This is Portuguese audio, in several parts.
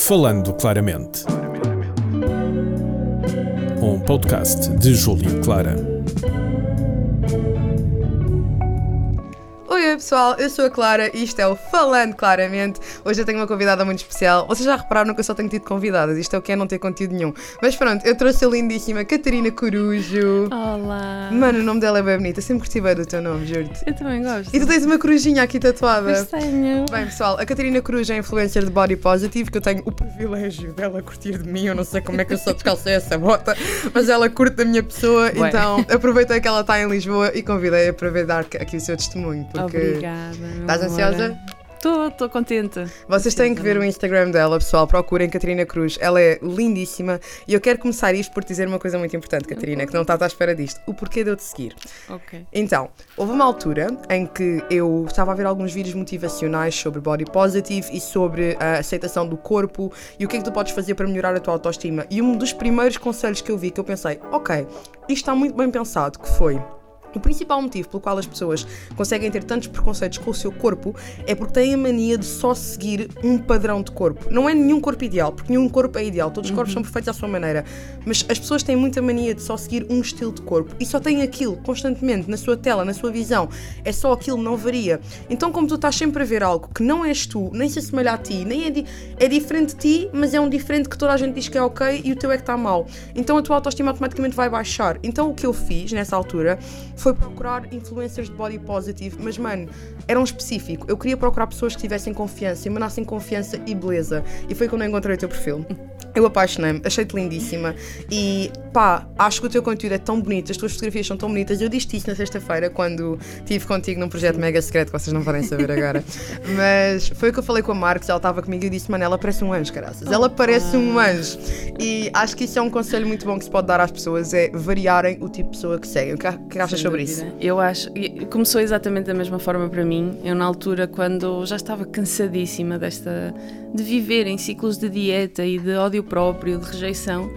Falando Claramente. Um podcast de Júlio Clara. Pessoal, eu sou a Clara e isto é o Falando Claramente. Hoje eu tenho uma convidada muito especial. Vocês já repararam que eu só tenho tido convidadas, isto é o que é não ter conteúdo nenhum. Mas pronto, eu trouxe a lindíssima Catarina Corujo. Olá! Mano, o nome dela é bem bonito, eu sempre curti bem do teu nome, juro-te. Eu também gosto. E tu tens uma corujinha aqui tatuada. Pois tenho. Bem, pessoal, a Catarina Coruja é influencer de Body Positive, que eu tenho o privilégio dela curtir de mim. Eu não sei como é que eu só descalcei essa bota, mas ela curte da minha pessoa. Bué. Então aproveitei que ela está em Lisboa e convidei-a para ver dar aqui o seu testemunho. Porque Obrigada. estás ansiosa? Estou, estou contente. Vocês têm que ver o Instagram dela, pessoal. Procurem Catarina Cruz. Ela é lindíssima. E eu quero começar isto por dizer uma coisa muito importante, Catarina, que não estás à espera disto. O porquê de eu te seguir. Ok. Então, houve uma altura em que eu estava a ver alguns vídeos motivacionais sobre body positive e sobre a aceitação do corpo e o que é que tu podes fazer para melhorar a tua autoestima. E um dos primeiros conselhos que eu vi que eu pensei, ok, isto está muito bem pensado, que foi. O principal motivo pelo qual as pessoas conseguem ter tantos preconceitos com o seu corpo é porque têm a mania de só seguir um padrão de corpo. Não é nenhum corpo ideal, porque nenhum corpo é ideal, todos os corpos são perfeitos à sua maneira. Mas as pessoas têm muita mania de só seguir um estilo de corpo e só têm aquilo constantemente na sua tela, na sua visão. É só aquilo, não varia. Então, como tu estás sempre a ver algo que não és tu, nem se assemelha a ti, nem é, di é diferente de ti, mas é um diferente que toda a gente diz que é ok e o teu é que está mal. Então a tua autoestima automaticamente vai baixar. Então o que eu fiz nessa altura foi procurar influencers de body positive, mas mano, era um específico. Eu queria procurar pessoas que tivessem confiança, emanassem confiança e beleza. E foi quando eu encontrei o teu perfil. Eu apaixonei-me, achei-te lindíssima e pá, acho que o teu conteúdo é tão bonito, as tuas fotografias são tão bonitas. Eu disse isso na sexta-feira quando estive contigo num projeto mega secreto que vocês não podem saber agora. Mas foi o que eu falei com a Marcos, ela estava comigo e eu disse, mano, ela parece um anjo, caraças. Ela parece um anjo. E acho que isso é um conselho muito bom que se pode dar às pessoas, é variarem o tipo de pessoa que seguem. O que, achas sobre isso? Eu acho. Começou exatamente da mesma forma para mim. Eu, na altura, quando já estava cansadíssima desta. de viver em ciclos de dieta e de ódio próprio, de rejeição.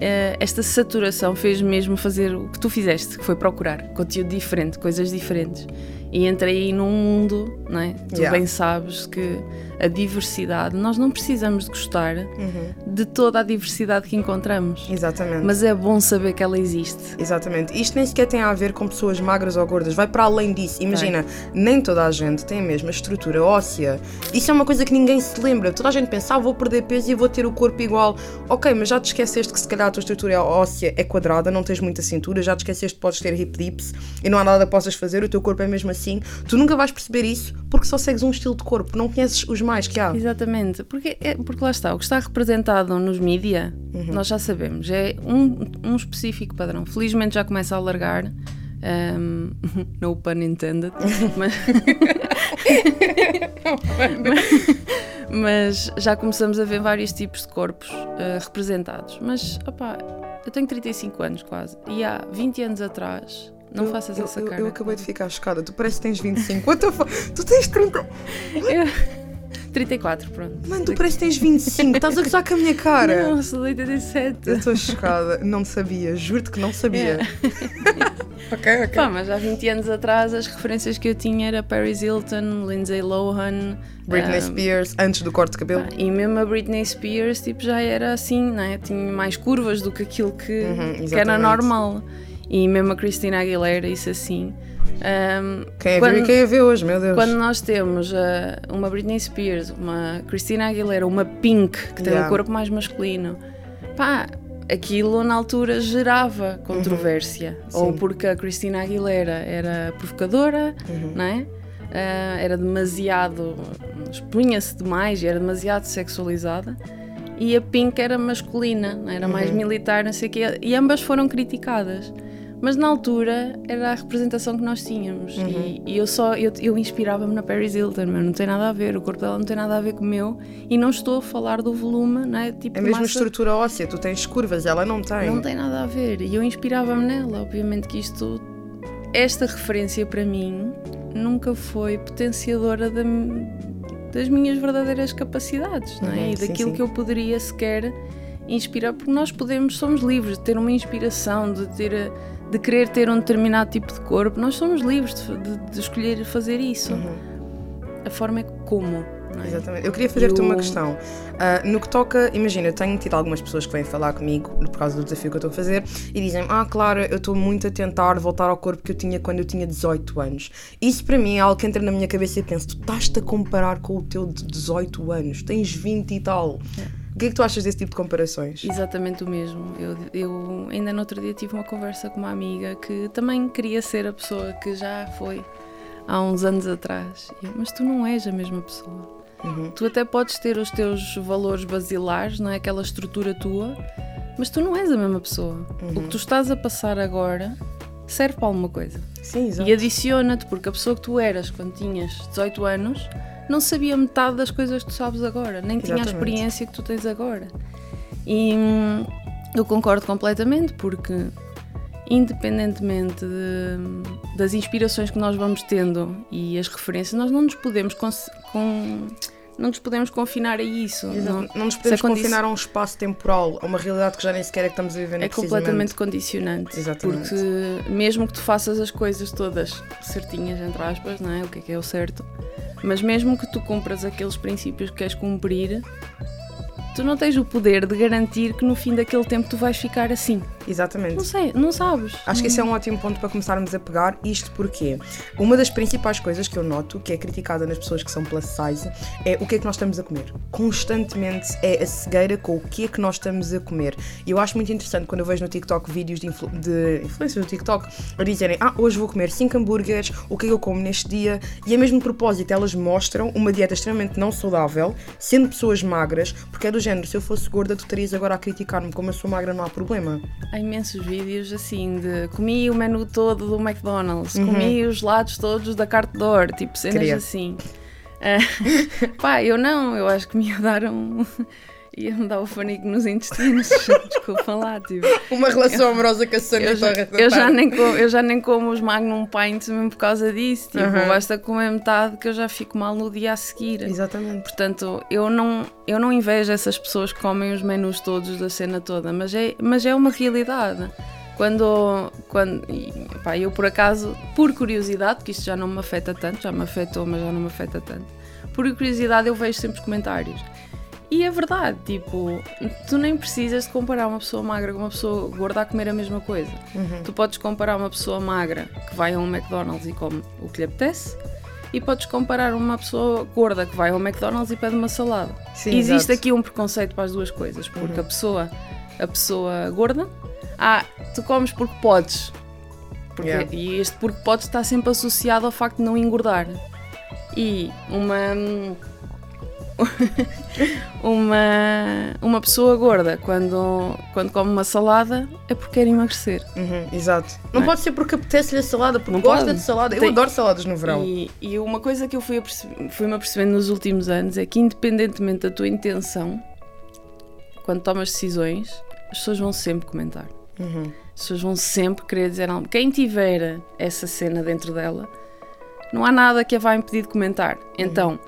eh, Esta saturação fez mesmo fazer o que tu fizeste, que foi procurar conteúdo diferente, coisas diferentes. E entrei aí num mundo, não é? Tu Yeah. bem sabes que a diversidade, nós não precisamos de gostar Uhum. de toda a diversidade que encontramos. Exatamente. Mas é bom saber que ela existe. Exatamente. Isto nem sequer tem a ver com pessoas magras ou gordas, vai para além disso. Imagina, nem toda a gente tem a mesma estrutura óssea. Isso é uma coisa que ninguém se lembra. Toda a gente pensa, ah, vou perder peso e vou ter o corpo igual. Ok, mas já te esqueceste que se calhar a tua estrutura óssea é quadrada, não tens muita cintura, já te esqueceste que podes ter hip dips e não há nada que possas fazer, o teu corpo é mesmo assim. Tu nunca vais perceber isso porque só segues um estilo de corpo, não conheces os mais que há. Exatamente, porque, é, porque lá está, o que está representado nos mídia, nós já sabemos, é um, um específico padrão. Felizmente já começa a alargar, um, no pun intended, mas, mas já começamos a ver vários tipos de corpos eh, representados. Mas, opá, eu tenho 35 anos quase, e há 20 anos atrás, não Eu- faças eu, essa eu- cara. Eu acabei de ficar chocada. Tu parece que tens 25. What the fuck? Tu tens 30. Eu- 34, pronto. Mano, tu parece que tens 25. Estás a gozar com a minha cara. Não, sou de 87. Eu estou chocada, não sabia, juro-te que não sabia. ok, ok. Pá, mas há 20 anos atrás as referências que eu tinha era Paris Hilton, Lindsay Lohan, Britney um, Spears, antes do corte de cabelo. e mesmo a Britney Spears tipo, já era assim, né? tinha mais curvas do que aquilo que, Uhum, que era normal. E mesmo a Christina Aguilera, isso assim. Um, Quem é quando- ver e quem é ver hoje, meu Deus. Quando nós temos uh, uma Britney Spears, uma Christina Aguilera, uma Pink, que tem Yeah. um corpo mais masculino, pá, aquilo na altura gerava controvérsia. Ou Uhum. Sim. porque a Christina Aguilera era provocadora, Uhum. não é? Uh, era demasiado. expunha-se demais e era demasiado sexualizada. E a Pink era masculina, não é? era mais Uhum. militar, não sei o quê. E ambas foram criticadas. Mas na altura era a representação que nós tínhamos. Uhum. E, e eu só eu, eu inspirava-me na Paris Hilton, mas não tem nada a ver, o corpo dela não tem nada a ver com o meu. E não estou a falar do volume, não é? Tipo, É mesmo massa- estrutura óssea, tu tens curvas, ela não tem. Não tem nada a ver. E eu inspirava-me nela. Obviamente que isto. Esta referência para mim nunca foi potenciadora da, das minhas verdadeiras capacidades, não é? Uhum, e sim, daquilo sim. que eu poderia sequer inspirar, porque nós podemos, somos livres de ter uma inspiração, de ter. De querer ter um determinado tipo de corpo, nós somos livres de, de- de escolher fazer isso. Uhum. A forma é como é? Exatamente. Eu queria fazer-te E uma questão. Ah, no que toca, imagina, eu tenho tido algumas pessoas que vêm falar comigo por causa do desafio que eu estou a fazer e dizem: Ah, claro, eu estou muito a tentar voltar ao corpo que eu tinha quando eu tinha 18 anos. Isso para mim é algo que entra na minha cabeça e penso: Tu estás-te a comparar com o teu de 18 anos, tens 20 e tal. O que é que tu achas desse tipo de comparações? Exatamente o mesmo. Eu, eu ainda no outro dia tive uma conversa com uma amiga que também queria ser a pessoa que já foi há uns anos atrás. Eu, mas tu não és a mesma pessoa. Uhum. Tu até podes ter os teus valores basilares, não é? Aquela estrutura tua, mas tu não és a mesma pessoa. O que tu estás a passar agora serve para alguma coisa. Sim, exato. E adiciona-te, porque a pessoa que tu eras quando tinhas 18 anos não sabia metade das coisas que tu sabes agora, nem tinha a Exatamente. experiência que tu tens agora. E hum, eu concordo completamente, porque independentemente de- das inspirações que nós vamos tendo e as referências, nós não nos podemos com- não nos podemos confinar a isso. Não, Não nos podemos confinar a um espaço temporal, a uma realidade que já nem sequer é que estamos a viver é completamente condicionante. Exatamente. Porque mesmo que tu faças as coisas todas certinhas, entre aspas, não é? O que é que é o certo, mas mesmo que tu cumpras aqueles princípios que queres cumprir, tu não tens o poder de garantir que no fim daquele tempo tu vais ficar assim. Exatamente. Não sei, não sabes. Acho que esse é um ótimo ponto para começarmos a pegar, isto porque uma das principais coisas que eu noto, que é criticada nas pessoas que são plus size, é o que é que nós estamos a comer. Constantemente é a cegueira com o que é que nós estamos a comer. E eu acho muito interessante quando eu vejo no TikTok vídeos de, influ de influências do TikTok a dizerem: Ah, hoje vou comer 5 hambúrgueres, o que é que eu como neste dia? E é mesmo propósito, elas mostram uma dieta extremamente não saudável, sendo pessoas magras, porque é do género: se eu fosse gorda, tu estarias agora a criticar-me, como eu sou magra, não há problema. Há imensos vídeos assim de comi o menu todo do McDonald's, Uhum. comi os lados todos da carte de ouro, tipo cenas Queria. assim. Ah, pá, eu não, eu acho que me ia dar um. Ia-me dar o fanico nos intestinos. Desculpa lá, tipo. Uma relação amorosa com a Eu já, Torres eu, já nem como, eu já nem como os Magnum Pints mesmo por causa disso. Tipo, Aham. basta comer metade que eu já fico mal no dia a seguir. Exatamente. Portanto, eu não, eu não invejo essas pessoas que comem os menus todos da cena toda, mas é, mas é uma realidade. Quando, quando pá, eu por acaso, por curiosidade, porque isto já não me afeta tanto, já me afetou, mas já não me afeta tanto, por curiosidade eu vejo sempre os comentários. E é verdade, tipo, tu nem precisas de comparar uma pessoa magra com uma pessoa gorda a comer a mesma coisa. Tu podes comparar uma pessoa magra que vai a um McDonald's e come o que lhe apetece, e podes comparar uma pessoa gorda que vai ao McDonald's e pede uma salada. Sim, Existe exato. Uhum. aqui um preconceito para as duas coisas, porque a pessoa, a pessoa gorda, ah, tu comes porque podes. Porque- Yeah. E este porque podes está sempre associado ao facto de não engordar. E uma uma uma pessoa gorda quando quando come uma salada é porque quer emagrecer. Uhum, exato. Não, Não é? pode ser porque apetece-lhe a salada, porque Não gosta pode. de salada. Eu Tem- adoro saladas no verão. E, e uma coisa que eu fui, aperce- fui-me apercebendo nos últimos anos é que, independentemente da tua intenção, quando tomas decisões, as pessoas vão sempre comentar. Uhum. As pessoas vão sempre querer dizer algo. Quem tiver essa cena dentro dela, não há nada que a vá impedir de comentar. Então,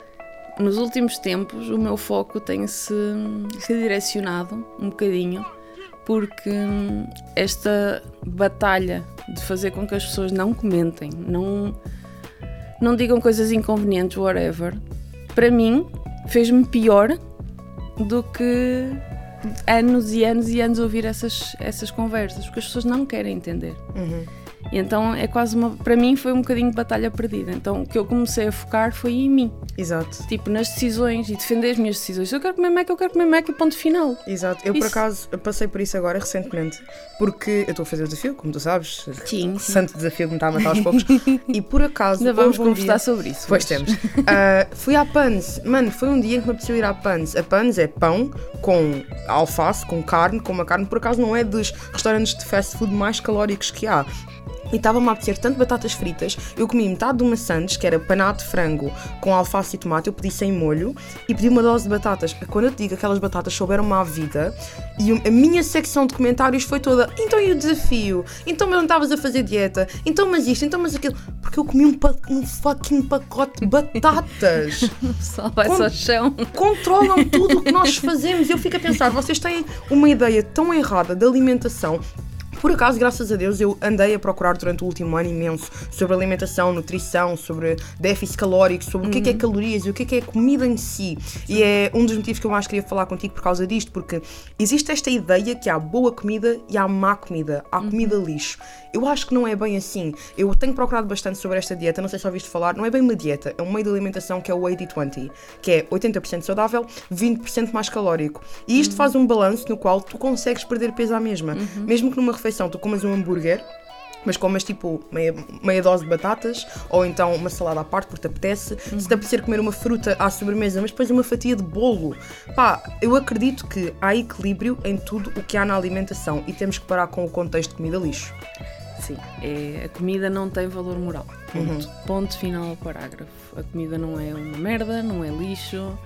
nos últimos tempos, o meu foco tem-se redirecionado um bocadinho, porque hum, esta batalha de fazer com que as pessoas não comentem, não, não digam coisas inconvenientes, whatever, para mim fez-me pior do que anos e anos e anos ouvir essas, essas conversas, porque as pessoas não querem entender. Uhum. E então é quase uma. Para mim foi um bocadinho de batalha perdida. Então o que eu comecei a focar foi em mim. Exato. Tipo, nas decisões e defender as minhas decisões. Eu quero comer Mac, eu quero comer Mac e ponto final. Exato. Eu, por Isso- acaso, eu passei por isso agora recentemente. Porque eu estou a fazer o desafio, como tu sabes. Sim. Santo desafio que me está a matar aos poucos. e por acaso. Ainda vamos conversar dia- sobre isso. Pois hoje. temos. Ah, fui à Pans. Mano, foi um dia em que me apeteceu ir à Pans. A Pans é pão com alface, com carne, com uma carne, por acaso não é dos restaurantes de fast food mais calóricos que há. E estava-me a apetecer tanto batatas fritas, eu comi metade de uma sandes, que era panado de frango com alface e tomate, eu pedi sem molho, e pedi uma dose de batatas. Quando eu te digo aquelas batatas souberam-me à vida, e a minha secção de comentários foi toda, então e o desafio? Então mas não estavas a fazer dieta? Então mas isto? Então mas aquilo? Porque eu comi um, um fucking pacote de batatas. Pessoal vai Com- ao chão. Controlam tudo o que nós fazemos. Eu fico a pensar, vocês têm uma ideia tão errada de alimentação. Por acaso, graças a Deus, eu andei a procurar durante o último ano imenso sobre alimentação, nutrição, sobre déficit calórico, sobre o que é, que é calorias e o que é, que é comida em si. E é um dos motivos que eu mais queria falar contigo por causa disto, porque existe esta ideia que há boa comida e há má comida, há comida lixo. Eu acho que não é bem assim. Eu tenho procurado bastante sobre esta dieta, não sei se ouviste falar, não é bem uma dieta, é um meio de alimentação que é o 80-20, que é 80% saudável, 20% mais calórico. E isto faz um balanço no qual tu consegues perder peso à mesma. Mesmo que numa refeição tu comas um hambúrguer, mas comas tipo meia, meia dose de batatas ou então uma salada à parte porque te apetece. Se te apetecer comer uma fruta à sobremesa, mas depois uma fatia de bolo. Pá, eu acredito que há equilíbrio em tudo o que há na alimentação e temos que parar com o contexto de comida lixo. Sim, é, a comida não tem valor moral. Ponto. Ponto final ao parágrafo. A comida não é uma merda, não é lixo,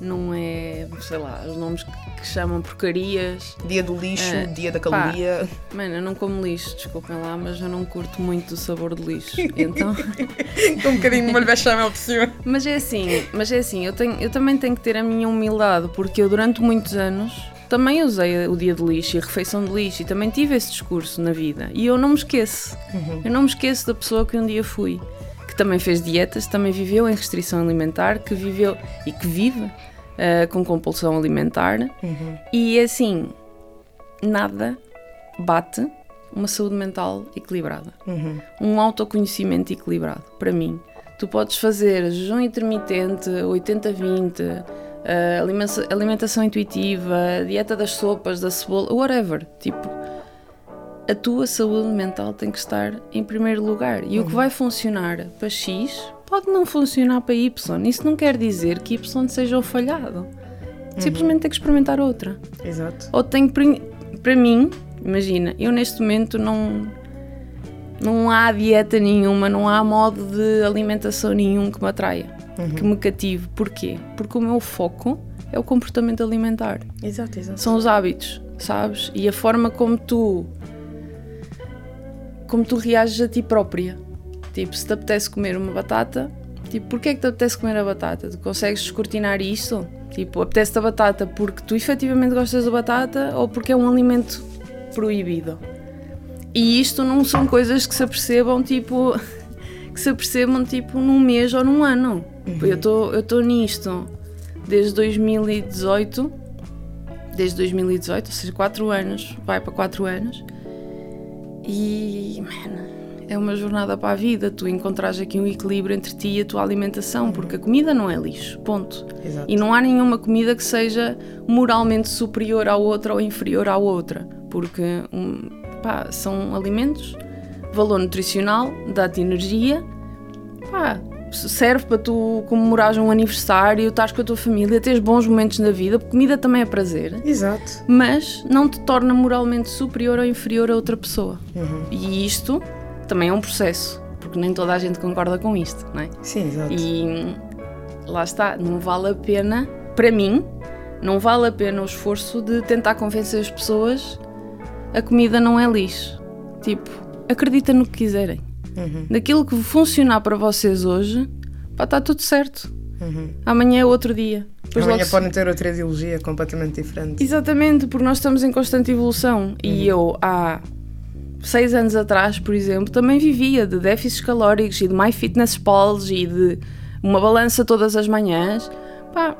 não é, sei lá, os nomes que, que chamam porcarias. Dia do lixo, É, dia da pá. caloria. Mano, eu não como lixo, desculpem lá, mas eu não curto muito o sabor do lixo. Então, Com um bocadinho de molho bechamel por cima. mas é assim, mas é assim, eu, tenho, eu também tenho que ter a minha humildade, porque eu durante muitos anos também usei o dia de lixo e a refeição de lixo e também tive esse discurso na vida. E eu não me esqueço. Eu não me esqueço da pessoa que um dia fui, que também fez dietas, também viveu em restrição alimentar, que viveu e que vive ah, com compulsão alimentar. E assim, nada bate uma saúde mental equilibrada. Um autoconhecimento equilibrado, para mim. Tu podes fazer jejum intermitente, 80-20, ah, alimenta- alimentação intuitiva, dieta das sopas, da cebola, whatever. Tipo, a tua saúde mental tem que estar em primeiro lugar. E o que vai funcionar para X pode não funcionar para Y. Isso não quer dizer que Y seja o falhado. Simplesmente tem que experimentar outra. Exato. Ou tenho pri- para mim, imagina, eu neste momento não não há dieta nenhuma, não há modo de alimentação nenhum que me atraia, que me cative. Porquê? Porque o meu foco é o comportamento alimentar. Exato, exato. São os hábitos, sabes? E a forma como tu como tu reages a ti própria. Tipo, se te apetece comer uma batata, tipo, porquê é que te apetece comer a batata? Tu consegues descortinar isto? Tipo, apetece-te a batata porque tu efetivamente gostas da batata ou porque é um alimento proibido? E isto não são coisas que se apercebam, tipo, que se apercebam, tipo, num mês ou num ano. Eu estou eu estou nisto desde 2018 desde 2018, ou seja, 4 anos, vai para 4 anos. E, man, é uma jornada para a vida. Tu encontrares aqui um equilíbrio entre ti e a tua alimentação, porque a comida não é lixo, ponto. Exato. E não há nenhuma comida que seja moralmente superior à outra ou inferior à outra, porque hum, pá, são alimentos, valor nutricional, dá-te energia, pá, serve para tu comemorares um aniversário, estás com a tua família, teres bons momentos na vida, porque comida também é prazer Exato. mas não te torna moralmente superior ou inferior a outra pessoa. Uhum. E isto também é um processo, porque nem toda a gente concorda com isto, não é? Sim, exato. E lá está, não vale a pena, para mim, não vale a pena o esforço de tentar convencer as pessoas a comida não é lixo. Tipo, acredita no que quiserem. Naquilo que funcionar para vocês hoje, pá, está tudo certo. Amanhã é outro dia. Depois Amanhã logo podem ter outra ideologia completamente diferente. Exatamente, porque nós estamos em constante evolução. E eu, há seis anos atrás, por exemplo, também vivia de déficits calóricos e de MyFitnessPals e de uma balança todas as manhãs. Pá,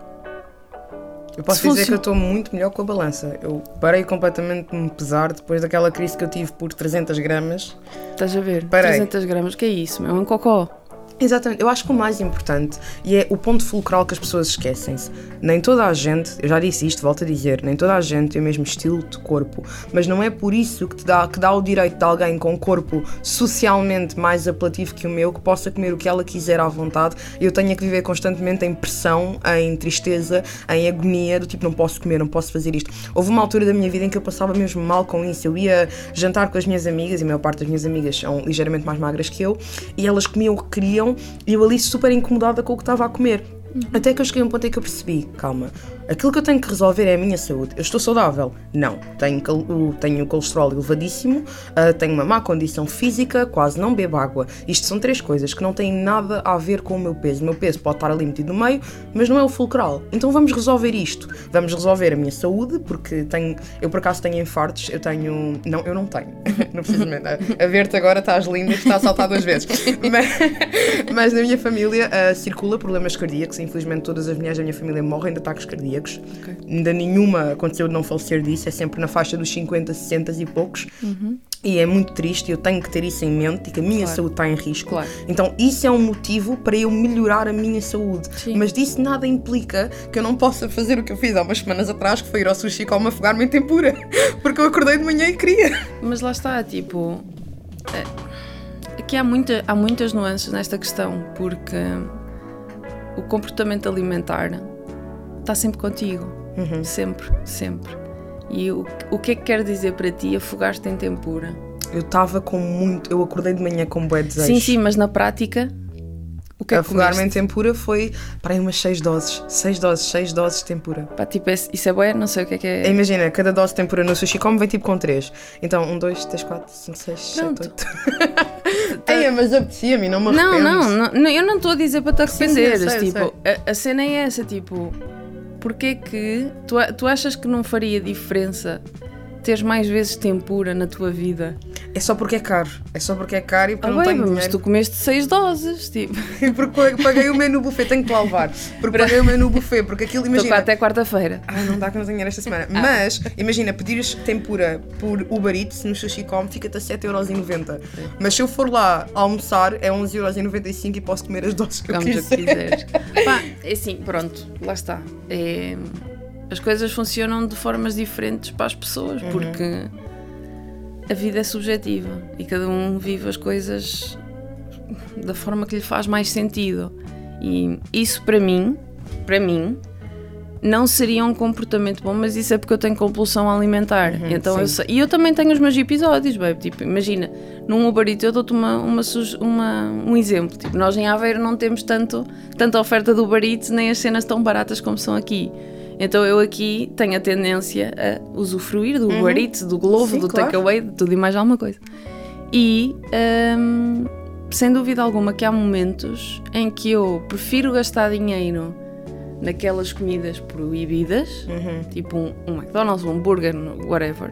Eu posso dizer que eu estou muito melhor com a balança. Eu parei completamente de me pesar depois daquela crise que eu tive por 300 gramas. estás a ver? Parei. 300 gramas, que é isso? É um cocó. Exatamente, eu acho que o mais importante e é o ponto fulcral que as pessoas esquecem-se. Nem toda a gente, eu já disse isto, volto a dizer, nem toda a gente tem o mesmo estilo de corpo, mas não é por isso que te dá, que dá o direito de alguém com um corpo socialmente mais apelativo que o meu que possa comer o que ela quiser à vontade e eu tenha que viver constantemente em pressão, em tristeza, em agonia, do tipo não posso comer, não posso fazer isto. Houve uma altura da minha vida em que eu passava mesmo mal com isso. Eu ia jantar com as minhas amigas e a maior parte das minhas amigas são ligeiramente mais magras que eu e elas comiam o que queriam e eu ali super incomodada com o que estava a comer. Até que eu cheguei a um ponto em que eu percebi, calma, aquilo que eu tenho que resolver é a minha saúde. Eu estou saudável? Não. Tenho, tenho colesterol elevadíssimo, ah, tenho uma má condição física, quase não bebo água. Isto são três coisas que não têm nada a ver com o meu peso. O meu peso pode estar ali metido no meio, mas não é o fulcral. Então vamos resolver isto. Vamos resolver a minha saúde, porque tenho, eu por acaso tenho infartos, eu tenho. Não, eu não tenho. não precisamente. A, ver-te agora estás linda, está a saltar duas vezes. mas, mas na minha família ah, circula problemas cardíacos. Infelizmente todas as mulheres da minha família morrem de ataques cardíacos. Ok. Ainda nenhuma aconteceu de não falecer disso, é sempre na faixa dos 50, 60 e poucos. E é muito triste, eu tenho que ter isso em mente e que a minha Claro. saúde está em risco. Claro. Então, isso é um motivo para eu melhorar a minha saúde. Sim. Mas disso nada implica que eu não possa fazer o que eu fiz há umas semanas atrás, que foi ir ao sushi com uma afogar-me em tempura. Porque eu acordei de manhã e queria. Mas lá está, tipo. é- Aqui há, muita, há muitas nuances nesta questão, porque o comportamento alimentar está sempre contigo. Sempre, sempre. E o, o que é que quer dizer para ti afogar-te em tempura? Eu estava com muito. Eu acordei de manhã com bué desejo. Sim, sim, mas na prática, o que é Afogar-me em tempura foi para aí umas 6 doses. 6 doses, 6 doses de tempura. Pá, tipo, é- isso é bué, não sei o que é que é. Imagina, cada dose de tempura no sushi como vem tipo com 3. Então, 1, 2, 3, 4, 5, 6, 7, Pronto. 8. Ei, mas apetecia-me, não me Não, arrependo. não, não, não, eu não estou a dizer para te Sim, sim, arrependeres. eu sei, tipo, A, a cena é essa, tipo, porque que tu, tu achas que não faria diferença teres mais vezes tempura na tua vida? É só porque é caro. É só porque é caro e porque Ah, não bem, tenho mas dinheiro. tu comeste seis doses, tipo. E porque paguei o menu buffet, tenho que lá levar. Porque paguei o menu buffet, porque aquilo, Estou imagina. até quarta-feira. Ah, não dá que não tenho dinheiro esta semana. Mas, imagina, pedires tempura por Uber Eats no Sushi Com fica-te a 7,90€. Mas se eu for lá almoçar, é 11,95€ e posso comer as doses que eu Vamos o que quiser. quiseres. Pá, é assim, pronto, lá está. É, as coisas funcionam de formas diferentes para as pessoas, Uhum. porque a vida é subjetiva e cada um vive as coisas da forma que lhe faz mais sentido. E isso para mim, para mim, não seria um comportamento bom, mas isso é porque eu tenho compulsão alimentar. então eu Uhum, sim. sei- e eu também tenho os meus episódios, babe. Tipo, imagina, num Uber Eats eu dou-te uma, uma, uma- um exemplo. Tipo, nós em Aveiro não temos tanto, tanta oferta do Uber Eats, nem as cenas tão baratas como são aqui. Então eu aqui tenho a tendência a usufruir do Uber Eats, do Glovo, Sim, do claro. Takeaway, de tudo e mais alguma coisa. E hum, sem dúvida alguma que há momentos em que eu prefiro gastar dinheiro naquelas comidas proibidas, tipo um, um McDonald's, um hambúrguer, whatever,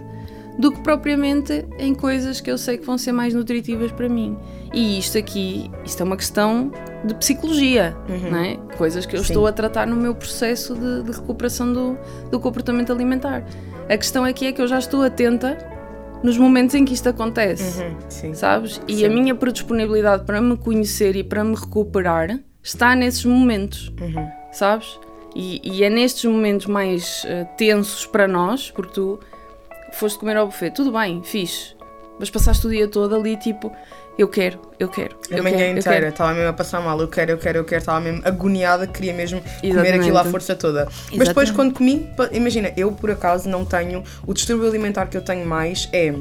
do que propriamente em coisas que eu sei que vão ser mais nutritivas para mim. E isto aqui, isto é uma questão de psicologia, não é? Coisas que eu Sim. estou a tratar no meu processo de, de recuperação do, do comportamento alimentar. A questão aqui é que eu já estou atenta nos momentos em que isto acontece Uhum, sim. sabes? E Sim. a minha predisponibilidade para me conhecer e para me recuperar está nesses momentos, Uhum. sabes? E, e é nestes momentos mais eh, tensos para nós, porque tu foste comer ao buffet, tudo bem, fixe, mas passaste o dia todo ali tipo, eu quero, eu quero, A eu manhã quero, inteira, estava mesmo a passar mal. Eu quero, eu quero, eu quero. Estava mesmo agoniada, queria mesmo comer Exatamente. aquilo à força toda. Mas depois, Exatamente. quando comi, imagina, eu por acaso não tenho. O distúrbio alimentar que eu tenho mais é.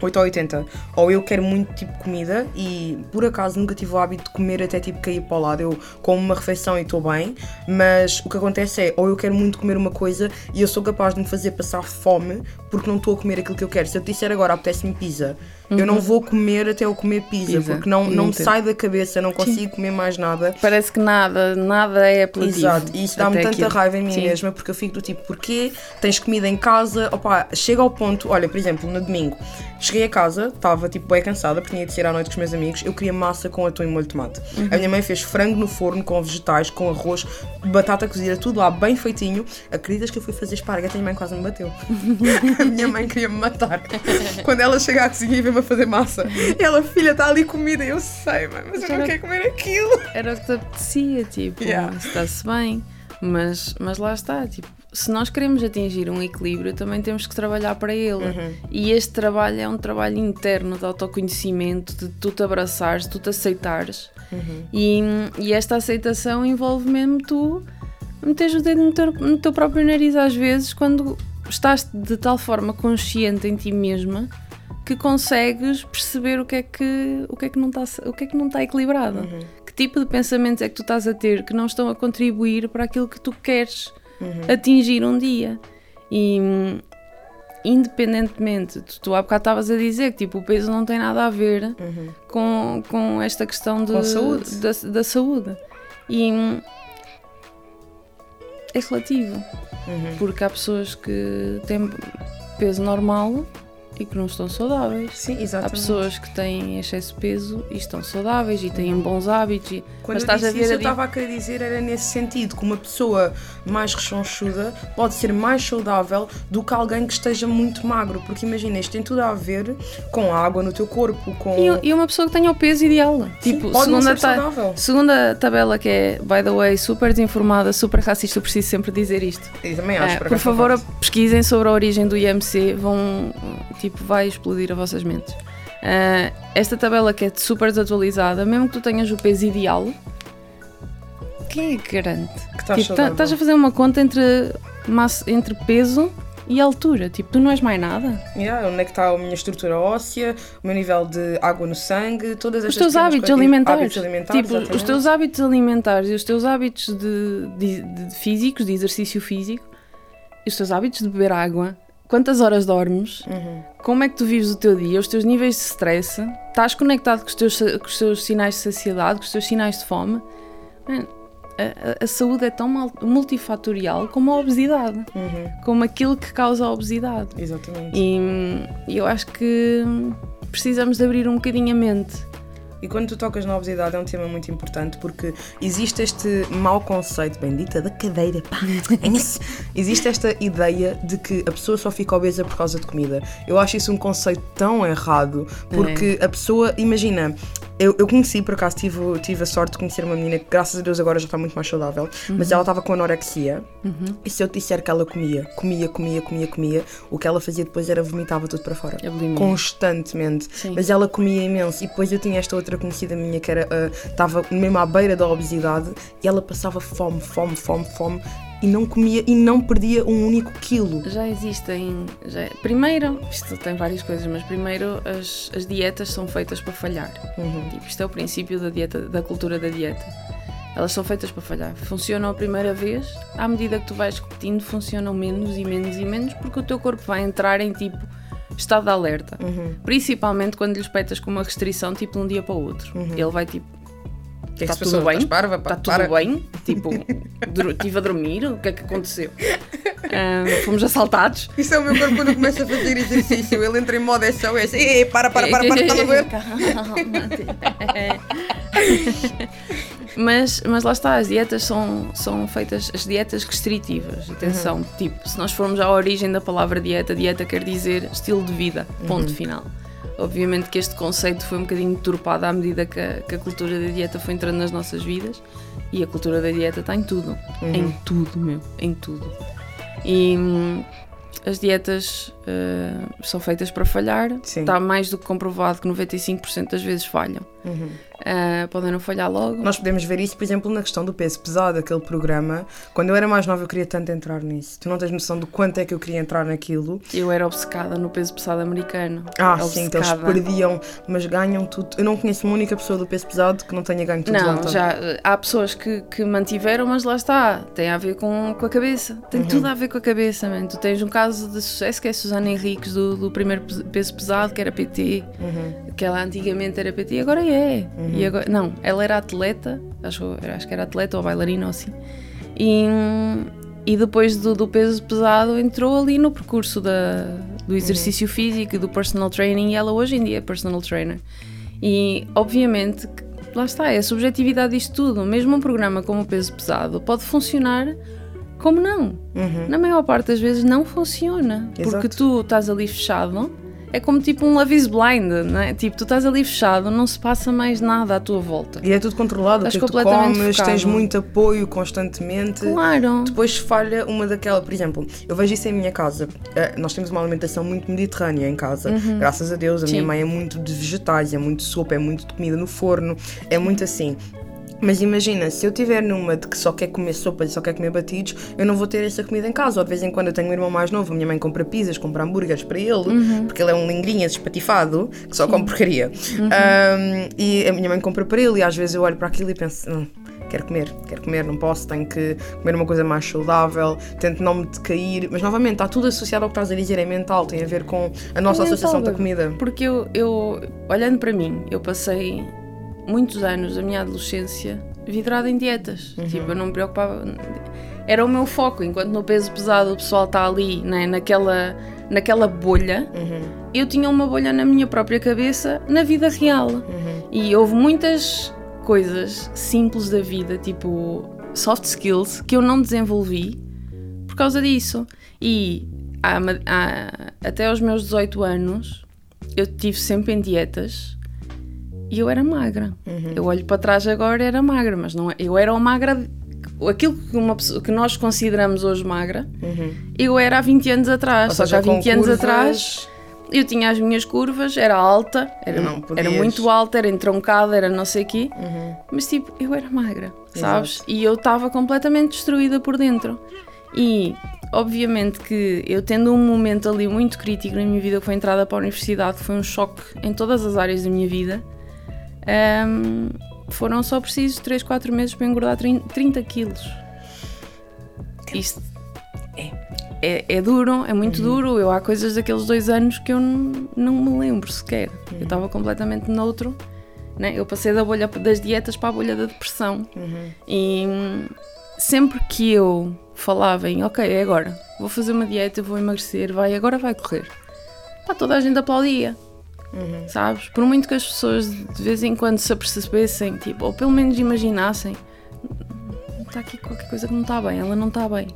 8 ou 80. Ou eu quero muito tipo comida e por acaso nunca tive o hábito de comer até tipo cair para o lado. Eu como uma refeição e estou bem, mas o que acontece é ou eu quero muito comer uma coisa e eu sou capaz de me fazer passar fome porque não estou a comer aquilo que eu quero. Se eu te disser agora apetece-me pizza, eu não vou comer até eu comer pizza, Pizza. porque não, não me sai da cabeça, não consigo comer mais nada. Parece que nada, nada é apelativo. Exato, e isso dá-me tanta aquilo. raiva em mim Sim. mesma porque eu fico do tipo, porquê tens comida em casa? Opa, chega ao ponto, olha, por exemplo, no domingo, cheguei a casa, estava tipo bem cansada porque tinha de sair à noite com os meus amigos, eu queria massa com atum e molho de tomate. Uhum. A minha mãe fez frango no forno com vegetais, com arroz, batata cozida, tudo lá bem feitinho. Acreditas que eu fui fazer esparguete e a minha mãe quase me bateu. a minha mãe queria me matar. Quando ela chega à cozinha e a fazer massa, e ela, filha, está ali comida, e eu sei, mãe, mas eu não quero comer aquilo. Era o que te apetecia, tipo, Yeah. está-se bem, mas, mas lá está, tipo, se nós queremos atingir um equilíbrio, também temos que trabalhar para ele. Uhum. E este trabalho é um trabalho interno de autoconhecimento, de tu te abraçares, de tu te aceitares. Uhum. E, e esta aceitação envolve mesmo tu meteres o dedo no teu, no teu próprio nariz às vezes quando estás de tal forma consciente em ti mesma que consegues perceber o que é que o que é que não está o que é que não está equilibrado Uhum. que tipo de pensamentos é que tu estás a ter que não estão a contribuir para aquilo que tu queres atingir um dia. E independentemente, tu, tu há bocado estavas a dizer que tipo, o peso não tem nada a ver com, com esta questão de, saúde. Da, da saúde. E é relativo. Uhum. Porque há pessoas que têm peso normal e que não estão saudáveis. Sim, Há exatamente. pessoas que têm excesso de peso e estão saudáveis e têm bons hábitos. E, Quando mas eu estás a disse ver isso, a eu estava a querer dizer era nesse sentido, que uma pessoa mais rechonchuda pode ser mais saudável do que alguém que esteja muito magro, porque imagina, isto tem tudo a ver com a água no teu corpo, com... E, e uma pessoa que tenha o peso ideal. tipo, pode não segunda, ser ta- saudável. segunda tabela que é, by the way, super desinformada, super racista, eu preciso sempre dizer isto. Eu também acho, Ah, por favor, pesquisem sobre a origem do IMC, vão, tipo, vai explodir as vossas mentes. Ah, esta tabela que é super desatualizada, mesmo que tu tenhas o peso ideal, quem é que garante? Que estás tipo, tá- a fazer uma conta entre, massa, entre peso e altura. Tipo, tu não és mais nada. Yeah, onde é que está a minha estrutura óssea, o meu nível de água no sangue, todas Os estas teus pequenas hábitos alimentares. hábitos alimentares, tipo, os teus hábitos alimentares e os teus hábitos de, de- de físicos, de exercício físico, e os teus hábitos de beber água, quantas horas dormes, Uhum. como é que tu vives o teu dia, os teus níveis de stress, estás conectado com os teus, com os teus sinais de saciedade, com os teus sinais de fome. A, a- a saúde é tão multifatorial como a obesidade, Uhum, como aquilo que causa a obesidade. Exatamente. E eu acho que precisamos de abrir um bocadinho a mente. E quando tu tocas na obesidade é um tema muito importante porque existe este mau conceito, bendita da cadeira, pá, existe esta ideia de que a pessoa só fica obesa por causa de comida. Eu acho isso um conceito tão errado porque a pessoa, imagina, eu, eu conheci, por acaso, tive, tive a sorte de conhecer uma menina que, graças a Deus, agora já está muito mais saudável, mas ela estava com anorexia. E se eu te disser que ela comia, comia, comia, comia, comia, o que ela fazia depois era vomitava tudo para fora. Constantemente. Sim. Mas ela comia imenso. E depois eu tinha esta outra conhecida minha que era ah, estava mesmo à beira da obesidade e ela passava fome, fome, fome, fome e não comia e não perdia um único quilo. Já existem. já- primeiro, isto tem várias coisas, mas primeiro as, as dietas são feitas para falhar. Tipo, isto é o princípio da dieta, da cultura da dieta. Elas são feitas para falhar. Funcionam a primeira vez, à medida que tu vais repetindo, funcionam menos e menos e menos, porque o teu corpo vai entrar em tipo estado de alerta. Principalmente quando lhe espetas com uma restrição, tipo de um dia para o outro. Ele vai tipo. Que é Está se tudo bem? Está tudo para. bem? Tipo, estive a dormir? O que é que aconteceu? Ah, fomos assaltados? Isso é o meu corpo quando começa a fazer exercício. Ele entra em modo SOS. Ei, para, para, para, para, está a ver? mas, mas lá está, as dietas são, são feitas, as dietas restritivas, atenção, tipo, se nós formos à origem da palavra dieta, dieta quer dizer estilo de vida, ponto final. Obviamente que este conceito foi um bocadinho deturpado à medida que a, que a cultura da dieta foi entrando nas nossas vidas e a cultura da dieta está em tudo, em tudo, meu, em tudo. E hum, as dietas eh, são feitas para falhar, Sim. está mais do que comprovado que 95% das vezes falham. Eh, podem não falhar logo. Nós podemos ver isso, por exemplo, na questão do peso pesado, aquele programa. Quando eu era mais nova, eu queria tanto entrar nisso. Tu não tens noção do quanto é que eu queria entrar naquilo. Eu era obcecada no peso pesado americano. Ah, sim, então eles Obcecada. perdiam, mas ganham tudo. Eu não conheço uma única pessoa do peso pesado que não tenha ganho tudo Não, já há pessoas que, que mantiveram, mas lá está, tem a ver com, com a cabeça. Tem Uhum. tudo a ver com a cabeça, man. Tu tens um caso de sucesso que é Susana Henriques do, do primeiro pes- peso pesado, que era PT, Uhum. que ela antigamente era PT, agora é. E agora, não, ela era atleta, acho, acho que era atleta ou bailarina ou assim. E, e depois do, do peso pesado entrou ali no percurso da, do exercício físico e do personal training e ela hoje em dia é personal trainer. E obviamente, lá está, é a subjetividade disto tudo. Mesmo um programa como o peso pesado pode funcionar como não. Na maior parte das vezes não funciona. Porque Exato. tu estás ali fechado. É como tipo um Love is Blind, não é? Tipo, tu estás ali fechado, não se passa mais nada à tua volta. E é tudo controlado, o Estás que é que tu completamente comes, focado. tens muito apoio constantemente. Claro. Depois falha uma daquela, por exemplo, eu vejo isso em minha casa. Eh, Nós temos uma alimentação muito mediterrânea em casa. Graças a Deus, a minha Uhum. Sim. mãe é muito de vegetais, é muito sopa, é muito de comida no forno, é muito assim. Mas imagina, se eu tiver numa de que só quer comer sopa e só quer comer batidos, eu não vou ter essa comida em casa. Ou de vez em quando eu tenho um irmão mais novo, a minha mãe compra pizzas, compra hambúrgueres para ele, Uhum. porque ele é um lingrinhas espatifado que só come porcaria. Um, e a minha mãe compra para ele, e às vezes eu olho para aquilo e penso. "Hum, Quero comer, quero comer, não posso, tenho que comer uma coisa mais saudável, tento não me decair, mas novamente está tudo associado ao que estás a dizer, é mental, tem a ver com a nossa É mental, associação da baby. comida. Porque eu, eu, olhando para mim, eu passei muitos anos da minha adolescência vidrada em dietas. Uhum. Tipo, eu não me preocupava. Era o meu foco, enquanto no peso pesado o pessoal está ali, né, naquela, naquela bolha, Uhum. eu tinha uma bolha na minha própria cabeça, na vida real. Uhum. E houve muitas coisas simples da vida, tipo soft skills, que eu não desenvolvi por causa disso. E há há- até aos meus 18 anos, eu estive sempre em dietas e eu era magra. Eu olho para trás agora era magra, mas não é- eu era uma magra. Aquilo que, uma pessoa, que nós consideramos hoje magra, eu era há 20 anos atrás. Uhum. Ou Só seja, há 20 com anos curvas- atrás eu tinha as minhas curvas, era alta, era, Não era muito alta, era entroncada, era não sei o quê. Uhum. Mas tipo, eu era magra, sabes? E eu estava completamente destruída por dentro. E obviamente que eu tendo um momento ali muito crítico na minha vida, que foi a entrada para a universidade, foi um choque em todas as áreas da minha vida, ahm, foram só precisos 3, 4 meses para engordar 30, 30 quilos. Isto é, é, é duro, é muito duro. Eu há coisas daqueles dois anos que eu não, não me lembro sequer. Eu estava completamente noutro. Né? Eu passei da bolha das dietas para a bolha da depressão. E hum, sempre que eu falava em ok, é agora, vou fazer uma dieta, vou emagrecer, vai, agora vai correr. Pá, toda a gente aplaudia. Sabes? Por muito que as pessoas de vez em quando se apercebessem, tipo, ou pelo menos imaginassem, está aqui qualquer coisa que não está bem, ela não está bem.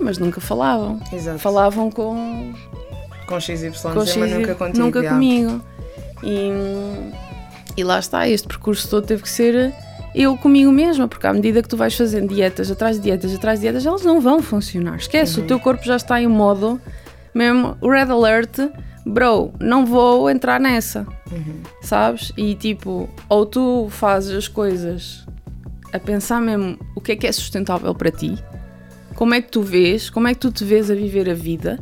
Mas nunca falavam. Exato. Falavam com, Com XY, com mas X- nunca contigo. nunca já. comigo. E, e lá está, este percurso todo teve que ser eu comigo mesma, porque à medida que tu vais fazendo dietas atrás de dietas atrás de dietas, elas não vão funcionar. Esquece, Uhum. o teu corpo já está em modo mesmo red alert, bro, não vou entrar nessa, Uhum. sabes? E tipo, ou tu fazes as coisas a pensar mesmo o que é que é sustentável para ti, como é que tu vês, como é que tu te vês a viver a vida,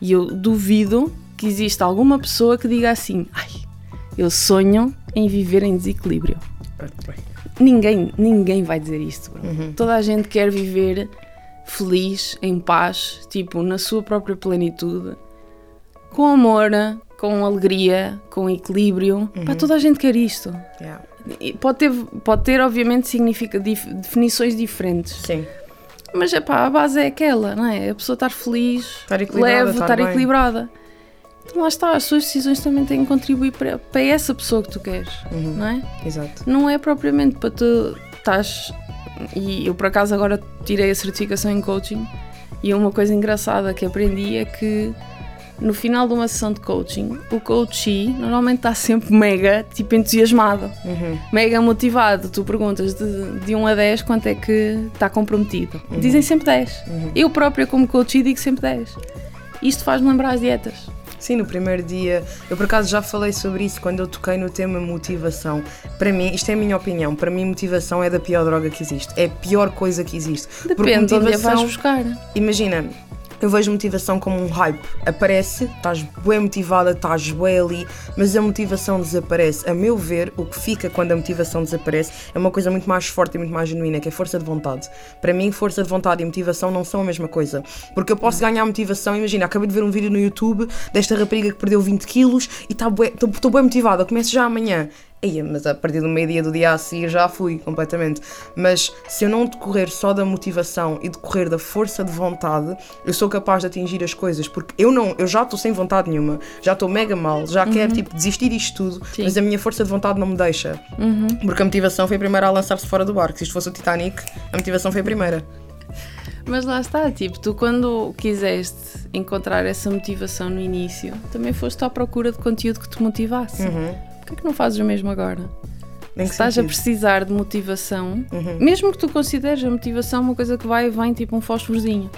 e eu duvido que exista alguma pessoa que diga assim: ai, eu sonho em viver em desequilíbrio. Ninguém, ninguém vai dizer isto, bro. Toda a gente quer viver feliz, em paz, tipo, na sua própria plenitude, com amor, com alegria, com equilíbrio. Pá, toda a gente quer isto. Yeah. Pode ter, pode ter obviamente, significa, dif- definições diferentes. Sim. Mas é pá, a base é aquela, não é? A pessoa estar feliz, Estar leve, estar estar equilibrada. Então lá está, as suas decisões também têm que contribuir para, para essa pessoa que tu queres, Uhum. não é? Exato. Não é propriamente para tu estás. E eu por acaso agora tirei a certificação em coaching e uma coisa engraçada que aprendi é que no final de uma sessão de coaching, o coachee normalmente está sempre mega tipo entusiasmado, Uhum. mega motivado. Tu perguntas de, de 1 a 10 quanto é que está comprometido. Dizem sempre 10. Eu própria, como coachee, digo sempre 10. Isto faz-me lembrar as dietas. Sim, no primeiro dia, eu por acaso já falei sobre isso quando eu toquei no tema motivação. Para mim, isto é a minha opinião, para mim motivação é da pior droga que existe. É a pior coisa que existe. Porque Depende de onde a vais buscar. Imagina, eu vejo motivação como um hype. Aparece, estás bem motivada, estás bem ali, mas a motivação desaparece. A meu ver, o que fica quando a motivação desaparece é uma coisa muito mais forte e muito mais genuína, que é força de vontade. Para mim, força de vontade e motivação não são a mesma coisa. Porque eu posso ganhar motivação, imagina, acabei de ver um vídeo no YouTube desta rapariga que perdeu 20 quilos e estou bem motivada, começo já amanhã. Ia, mas a partir do meio-dia do dia a seguir já fui completamente. Mas se eu não decorrer só da motivação e decorrer da força de vontade, eu sou capaz de atingir as coisas. Porque eu não, eu já estou sem vontade nenhuma, já estou mega mal, já quero tipo desistir disto tudo, Sim. mas a minha força de vontade não me deixa. Porque a motivação foi a primeira a lançar-se fora do barco. Se isto fosse o Titanic, a motivação foi a primeira. Mas lá está, tipo, tu quando quiseste encontrar essa motivação no início, também foste à procura de conteúdo que te motivasse. Porquê é que não fazes o mesmo agora? Nem Se estás a sentido. precisar de motivação, mesmo que tu consideres a motivação uma coisa que vai e vem, tipo um fósforozinho,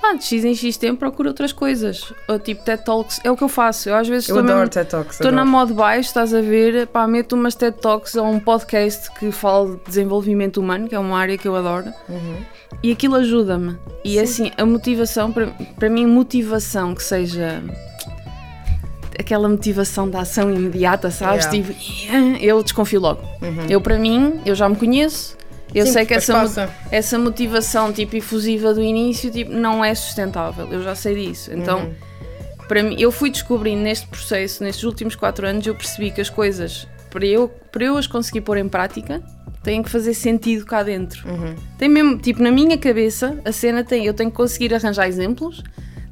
pá, de X em X tempo procuro outras coisas. Ou tipo TED Talks, é o que eu faço. Eu às vezes Eu estou adoro mesmo- TED Talks. Estou na modo baixo, estás a ver, pá, meto umas TED Talks ou um podcast que fala de desenvolvimento humano, que é uma área que eu adoro, Uhum. e aquilo ajuda-me. E Sim. assim, a motivação, para mim, motivação que seja aquela motivação da ação imediata, sabes? Yeah. Tipo, eu desconfio logo. Uhum. Eu, para mim, eu já me conheço, eu Sim, sei que essa, passa. essa motivação tipo efusiva do início tipo, não é sustentável, eu já sei disso. Então, Uhum. para mim, eu fui descobrindo neste processo, nestes últimos quatro anos, eu percebi que as coisas, para eu, para eu as conseguir pôr em prática, têm que fazer sentido cá dentro. Uhum. Tem mesmo, tipo, na minha cabeça, a cena tem, eu tenho que conseguir arranjar exemplos,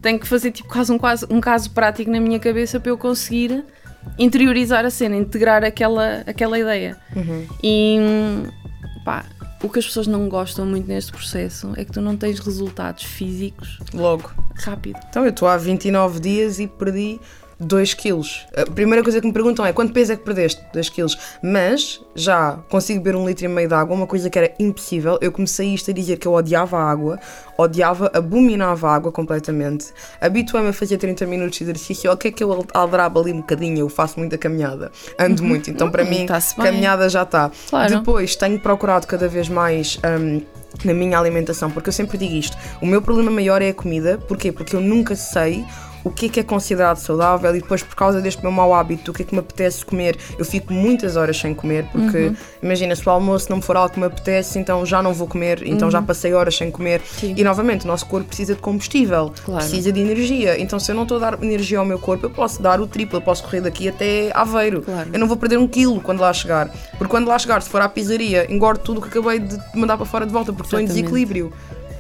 tenho que fazer tipo quase um, quase um caso prático na minha cabeça para eu conseguir interiorizar a cena, integrar aquela, aquela ideia. Uhum. E pá, o que as pessoas não gostam muito neste processo é que tu não tens resultados físicos Logo. rápido. Então, eu estou há 29 dias e perdi 2 quilos. A primeira coisa que me perguntam é quanto peso é que perdeste? 2 quilos. Mas já consigo beber um litro e meio de água, uma coisa que era impossível. Eu comecei isto a dizer que eu odiava a água, odiava, abominava a água completamente. Habituei-me a fazer 30 minutos de exercício. O que é que eu aldrabo ali um bocadinho? Eu faço muita caminhada. Ando muito. Então, para mim, Tá-se bem. caminhada já está. Claro. Depois, tenho procurado cada vez mais. hum, na minha alimentação, porque eu sempre digo isto: o meu problema maior é a comida, porquê? Porque eu nunca sei o que é que é considerado saudável e depois, por causa deste meu mau hábito, o que é que me apetece comer, eu fico muitas horas sem comer, porque Uhum. imagina, se o almoço não for algo que me apetece, então já não vou comer, então já passei horas sem comer. Uhum. Sim. E novamente, o nosso corpo precisa de combustível, Claro. precisa de energia. Então, se eu não estou a dar energia ao meu corpo, eu posso dar o triplo, eu posso correr daqui até Aveiro. Claro. Eu não vou perder um quilo quando lá chegar. Porque quando lá chegar, se for à pizzaria, engordo tudo o que acabei de mandar para fora de volta, porque estou em desequilíbrio.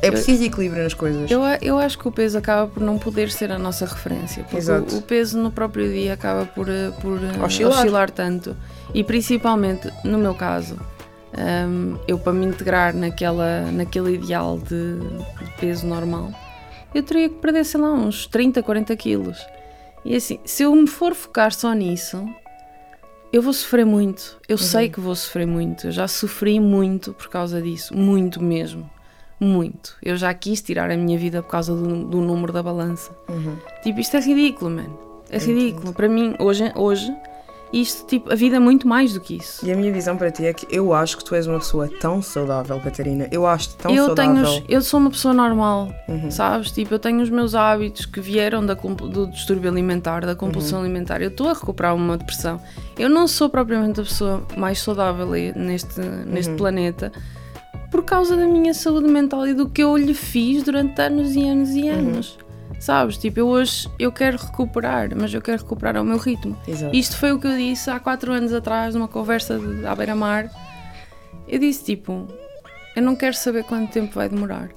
É preciso equilíbrio nas coisas. Eu, eu acho que o peso acaba por não poder ser a nossa referência, porque Exato. o, peso no próprio dia acaba por, eh, por eh, Oscilar. oscilar. tanto. E principalmente, no meu caso, hum, eu para me integrar naquela, naquele ideal de, de peso normal, eu teria que perder, sei lá, uns 30, 40 quilos. E assim, se eu me for focar só nisso, eu vou sofrer muito. Eu sei que vou sofrer muito. Eu já sofri muito por causa disso. Muito mesmo. Muito. Eu já quis tirar a minha vida por causa do, do número da balança. Uhum. Tipo, isto é ridículo, mano. É ridículo. Para mim, hoje, hoje, isto, tipo, a vida é muito mais do que isso. E a minha visão para ti é que eu acho que tu és uma pessoa tão saudável, Catarina. Eu acho-te tão eu saudável. tenho, os- eu sou uma pessoa normal, Uhum. sabes? Tipo, eu tenho os meus hábitos que vieram da, do distúrbio alimentar, da compulsão Uhum. alimentar. Eu estou a recuperar uma depressão. Eu não sou propriamente a pessoa mais saudável neste, neste Uhum. planeta por causa da minha saúde mental e do que eu lhe fiz durante anos e anos Uhum. e anos. Sabes? Tipo, eu hoje eu quero recuperar, mas eu quero recuperar ao meu ritmo. Exato. Isto foi o que eu disse há quatro anos atrás, numa conversa de, à beira-mar. Eu disse tipo: Eu não quero saber quanto tempo vai demorar.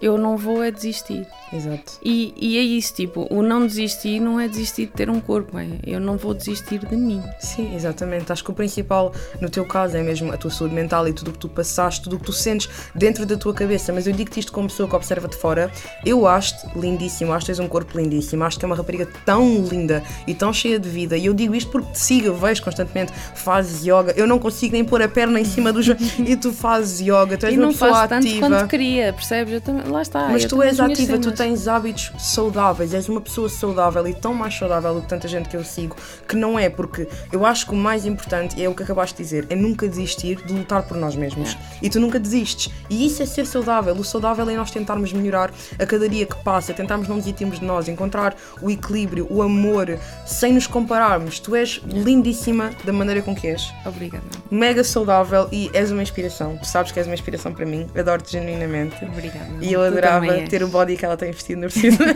Eu não vou é desistir. Exato. E, e é isso, tipo, o não desistir não é desistir de ter um corpo, é eu não vou desistir de mim. Sim, exatamente. Acho que o principal no teu caso é mesmo a tua saúde mental e tudo o que tu passaste, tudo o que tu sentes dentro da tua cabeça. Mas eu digo-te isto como pessoa que observa de fora. Eu acho-te lindíssimo, acho que tens um corpo lindíssimo, acho que é uma rapariga tão linda e tão cheia de vida. E eu digo isto porque te sigo, vejo constantemente, fazes yoga. Eu não consigo nem pôr a perna em cima do joelho e tu fazes yoga, tu és e uma não pessoa faço tanto ativa. quanto queria, percebes? Também, lá está. Mas tu és ativa, tu. Tens hábitos saudáveis, és uma pessoa saudável e tão mais saudável do que tanta gente que eu sigo, que não é, porque eu acho que o mais importante é o que acabaste de dizer, é nunca desistir de lutar por nós mesmos. E tu nunca desistes. E isso é ser saudável. O saudável é nós tentarmos melhorar a cada dia que passa, tentarmos não desistirmos de nós, encontrar o equilíbrio, o amor, sem nos compararmos. Tu és lindíssima da maneira com que és Obrigada. mega saudável e és uma inspiração. Tu sabes que és uma inspiração para mim. Adoro-te genuinamente. Obrigada. E eu Tu adorava ter o body que ela tem no vestido.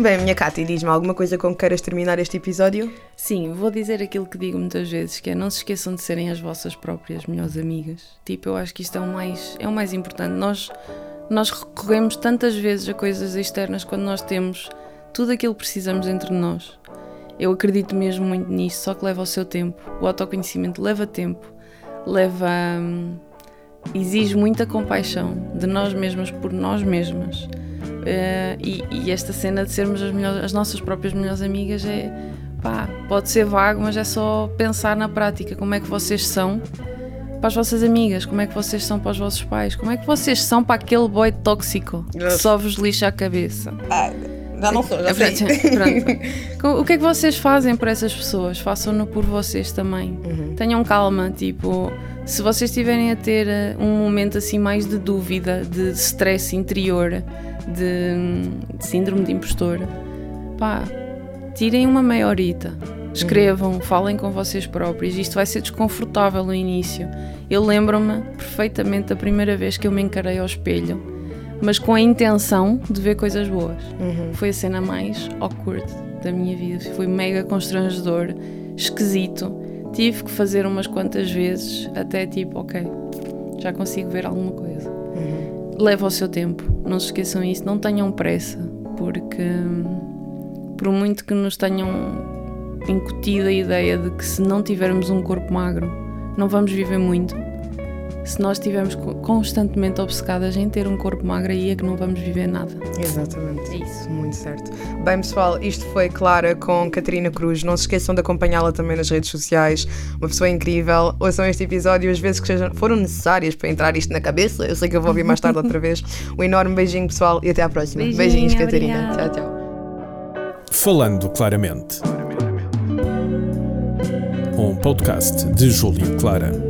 Bem, minha Cátia, diz-me alguma coisa com que queiras terminar este episódio? Sim, vou dizer aquilo que digo muitas vezes, que é não se esqueçam de serem as vossas próprias melhores amigas. Tipo, eu acho que isto é o mais, é o mais importante. Nós, nós recorremos tantas vezes a coisas externas quando nós temos tudo aquilo que precisamos entre nós. Eu acredito mesmo muito nisso, só que leva o seu tempo. O autoconhecimento leva tempo, leva. hum, exige muita compaixão de nós mesmas por nós mesmas. Eh, e, e esta cena de sermos as, melhores- as nossas próprias melhores amigas é pá, pode ser vago, mas é só pensar na prática como é que vocês são para as vossas amigas, como é que vocês são para os vossos pais, como é que vocês são para aquele boy tóxico que só vos lixa a cabeça. Já não sou, já sei. Pronto. O que é que vocês fazem por essas pessoas? Façam-no por vocês também. Uhum. Tenham calma, tipo, se vocês estiverem a ter eh, um momento assim mais de dúvida, de stress interior, de, de síndrome de impostor, pá, tirem uma meia horita. Escrevam, Uhum. falem com vocês próprios. Isto vai ser desconfortável no início. Eu lembro-me perfeitamente da primeira vez que eu me encarei ao espelho, mas com a intenção de ver coisas boas. Uhum. Foi a cena mais awkward da minha vida. Foi mega constrangedor, esquisito. Tive que fazer umas quantas vezes até tipo, ok, já consigo ver alguma coisa. Uhum. Leva o seu tempo, não se esqueçam isso, não tenham pressa, porque por muito que nos tenham incutido a ideia de que se não tivermos um corpo magro, não vamos viver muito. Se nós estivermos co- constantemente obcecadas em ter um corpo magro, aí é que não vamos viver nada. Exatamente. É isso. Muito certo. Bem, pessoal, isto foi Clara com Catarina Cruz. Não se esqueçam de acompanhá-la também nas redes sociais. Uma pessoa incrível. Ouçam este episódio as vezes que sejam, foram necessárias para entrar isto na cabeça. Eu sei que eu vou ouvir mais tarde outra vez. Um enorme beijinho, pessoal, e até à próxima. Beijinho, Beijinhos, Catarina. obrigada. Tchau, tchau. Falando claramente. Um podcast de Júlio Clara.